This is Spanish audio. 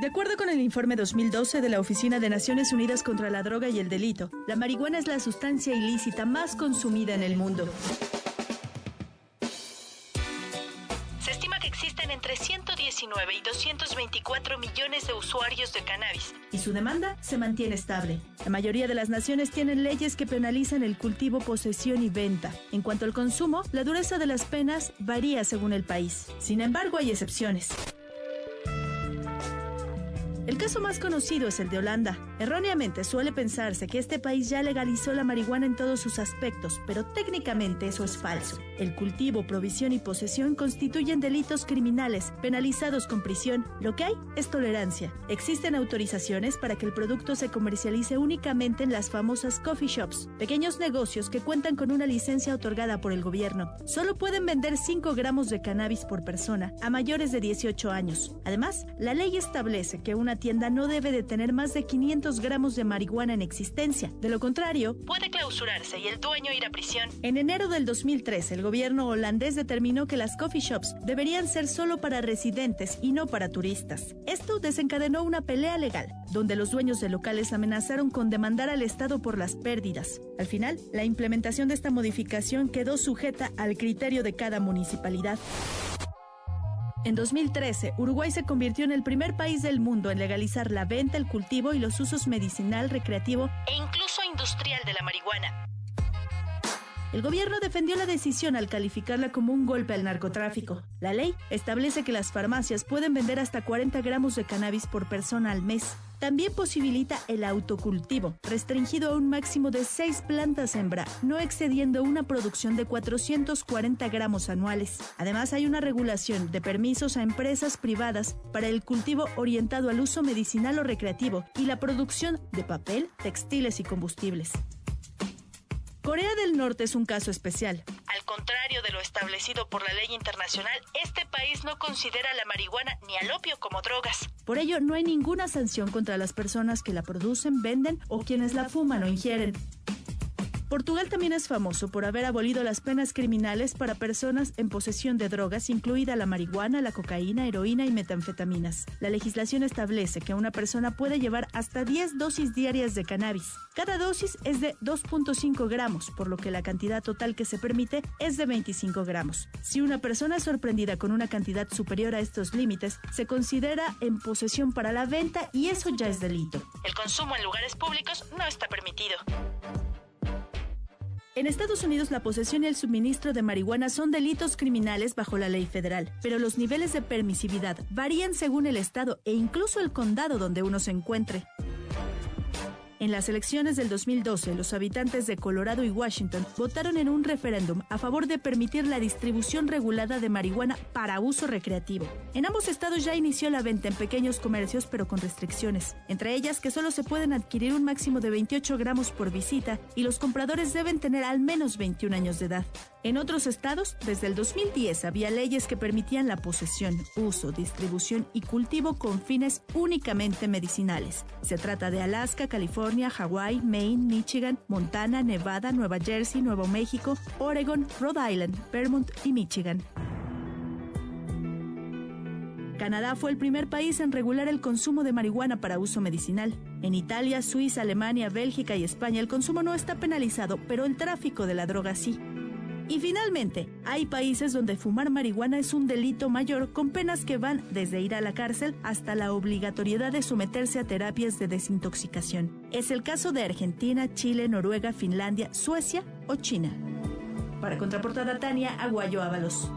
De acuerdo con el informe 2012 de la Oficina de Naciones Unidas contra la Droga y el Delito, la marihuana es la sustancia ilícita más consumida en el mundo. Se estima que existen entre 119 y 224 millones de usuarios de cannabis. Y su demanda se mantiene estable. La mayoría de las naciones tienen leyes que penalizan el cultivo, posesión y venta. En cuanto al consumo, la dureza de las penas varía según el país. Sin embargo, hay excepciones. El caso más conocido es el de Holanda. Erróneamente suele pensarse que este país ya legalizó la marihuana en todos sus aspectos, pero técnicamente eso es falso. El cultivo, provisión y posesión constituyen delitos criminales penalizados con prisión. Lo que hay es tolerancia. Existen autorizaciones para que el producto se comercialice únicamente en las famosas coffee shops, pequeños negocios que cuentan con una licencia otorgada por el gobierno. Solo pueden vender 5 gramos de cannabis por persona a mayores de 18 años. Además, la ley establece que una tienda no debe de tener más de 500 gramos de marihuana en existencia. De lo contrario, puede clausurarse y el dueño ir a prisión. En enero del 2013, el gobierno holandés determinó que las coffee shops deberían ser solo para residentes y no para turistas. Esto desencadenó una pelea legal, donde los dueños de locales amenazaron con demandar al Estado por las pérdidas. Al final, la implementación de esta modificación quedó sujeta al criterio de cada municipalidad. En 2013, Uruguay se convirtió en el primer país del mundo en legalizar la venta, el cultivo y los usos medicinal, recreativo e incluso industrial de la marihuana. El gobierno defendió la decisión al calificarla como un golpe al narcotráfico. La ley establece que las farmacias pueden vender hasta 40 gramos de cannabis por persona al mes. También posibilita el autocultivo, restringido a un máximo de 6 plantas hembra, no excediendo una producción de 440 gramos anuales. Además, hay una regulación de permisos a empresas privadas para el cultivo orientado al uso medicinal o recreativo y la producción de papel, textiles y combustibles. Corea del Norte es un caso especial. Al contrario de lo establecido por la ley internacional, este país no considera la marihuana ni al opio como drogas. Por ello, no hay ninguna sanción contra las personas que la producen, venden o quienes la fuman o ingieren. Portugal también es famoso por haber abolido las penas criminales para personas en posesión de drogas, incluida la marihuana, la cocaína, heroína y metanfetaminas. La legislación establece que una persona puede llevar hasta 10 dosis diarias de cannabis. Cada dosis es de 2.5 gramos, por lo que la cantidad total que se permite es de 25 gramos. Si una persona es sorprendida con una cantidad superior a estos límites, se considera en posesión para la venta y eso ya es delito. El consumo en lugares públicos no está permitido. En Estados Unidos la posesión y el suministro de marihuana son delitos criminales bajo la ley federal, pero los niveles de permisividad varían según el estado e incluso el condado donde uno se encuentre. En las elecciones del 2012, los habitantes de Colorado y Washington votaron en un referéndum a favor de permitir la distribución regulada de marihuana para uso recreativo. En ambos estados ya inició la venta en pequeños comercios, pero con restricciones, entre ellas que solo se pueden adquirir un máximo de 28 gramos por visita y los compradores deben tener al menos 21 años de edad. En otros estados, desde el 2010 había leyes que permitían la posesión, uso, distribución y cultivo con fines únicamente medicinales. Se trata de Alaska, California, Hawái, Maine, Michigan, Montana, Nevada, Nueva Jersey, Nuevo México, Oregon, Rhode Island, Vermont y Michigan. Canadá fue el primer país en regular el consumo de marihuana para uso medicinal. En Italia, Suiza, Alemania, Bélgica y España el consumo no está penalizado, pero el tráfico de la droga sí. Y finalmente, hay países donde fumar marihuana es un delito mayor con penas que van desde ir a la cárcel hasta la obligatoriedad de someterse a terapias de desintoxicación. Es el caso de Argentina, Chile, Noruega, Finlandia, Suecia o China. Para Contraportada Tania Aguayo Ábalos.